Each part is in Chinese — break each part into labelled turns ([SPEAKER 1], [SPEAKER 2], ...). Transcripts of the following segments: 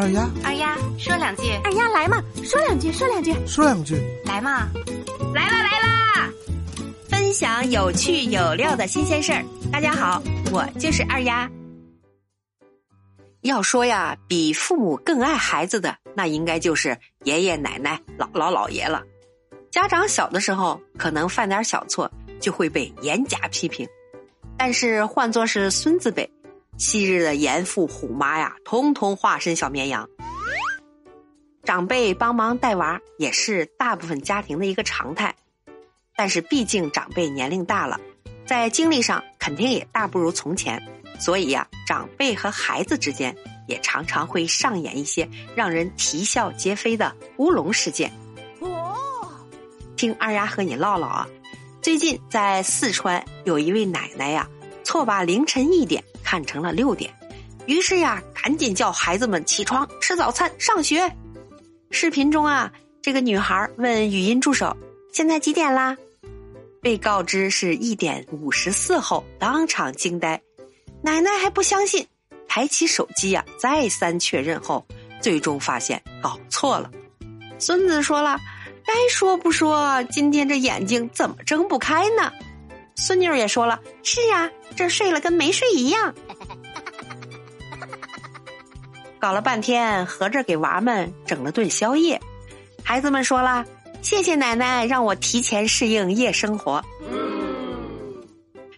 [SPEAKER 1] 二丫，
[SPEAKER 2] 二丫说两句，
[SPEAKER 3] 二丫来嘛，说两句，说两句，
[SPEAKER 1] 说两句，
[SPEAKER 2] 来嘛，
[SPEAKER 4] 来啦来啦！分享有趣有料的新鲜事儿。大家好，我就是二丫。要说呀，比父母更爱孩子的，那应该就是爷爷奶奶、姥姥姥爷了。家长小的时候，可能犯点小错，就会被严加批评；但是换作是孙子辈，昔日的严父虎妈呀，通通化身小绵羊。长辈帮忙带娃，也是大部分家庭的一个常态。但是毕竟长辈年龄大了，在精力上肯定也大不如从前。所以呀，长辈和孩子之间也常常会上演一些让人啼笑皆非的乌龙事件。哦，听二丫和你唠唠啊，最近在四川有一位奶奶呀，错把凌晨一点看成了六点，于是呀，赶紧叫孩子们起床吃早餐上学。视频中啊，这个女孩问语音助手：“现在几点啦？”被告知是一点五十四后，当场惊呆。奶奶还不相信，抬起手机呀，再三确认后，最终发现搞错了。孙子说了：“该说不说，今天这眼睛怎么睁不开呢？”孙女也说了：“是呀，这睡了跟没睡一样。”搞了半天，合着给娃们整了顿宵夜。孩子们说了：“谢谢奶奶，让我提前适应夜生活。”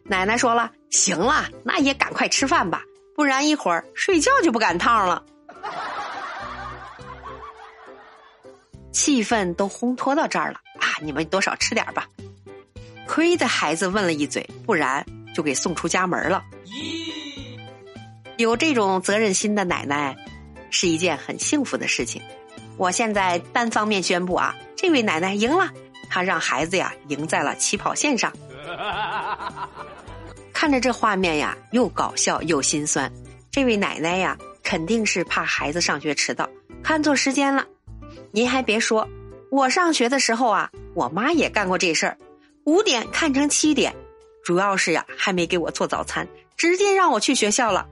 [SPEAKER 4] 奶奶说了：“行了，那也赶快吃饭吧，不然一会儿睡觉就不赶趟了。”气氛都烘托到这儿了啊！你们多少吃点吧。亏的孩子问了一嘴，不然就给送出家门了。咦有这种责任心的奶奶，是一件很幸福的事情。我现在单方面宣布啊，这位奶奶赢了，她让孩子呀赢在了起跑线上。看着这画面呀，又搞笑又心酸。这位奶奶呀，肯定是怕孩子上学迟到，看错时间了。您还别说，我上学的时候啊，我妈也干过这事儿，五点看成七点，主要是呀，还没给我做早餐，直接让我去学校了。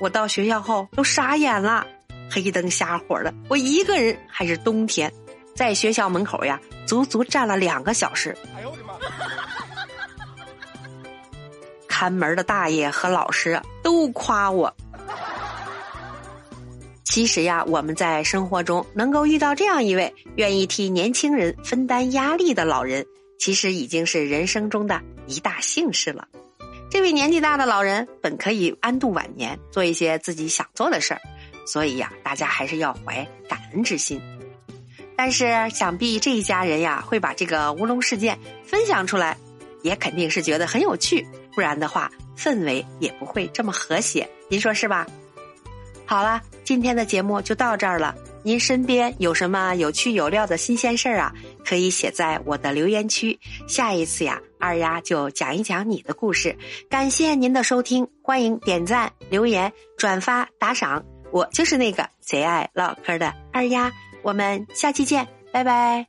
[SPEAKER 4] 我到学校后都傻眼了，黑灯瞎火的，我一个人，还是冬天，在学校门口呀，足足站了两个小时。哎呦我的妈！看门的大爷和老师都夸我。其实呀，我们在生活中能够遇到这样一位愿意替年轻人分担压力的老人，其实已经是人生中的一大幸事了。这位年纪大的老人本可以安度晚年，做一些自己想做的事儿，所以呀，大家还是要怀感恩之心。但是，想必这一家人呀，会把这个乌龙事件分享出来，也肯定是觉得很有趣。不然的话，氛围也不会这么和谐，您说是吧？好了，今天的节目就到这儿了。您身边有什么有趣有料的新鲜事儿啊？可以写在我的留言区。下一次呀，二丫就讲一讲你的故事。感谢您的收听，欢迎点赞、留言、转发、打赏。我就是那个贼爱唠嗑的二丫，我们下期见，拜拜。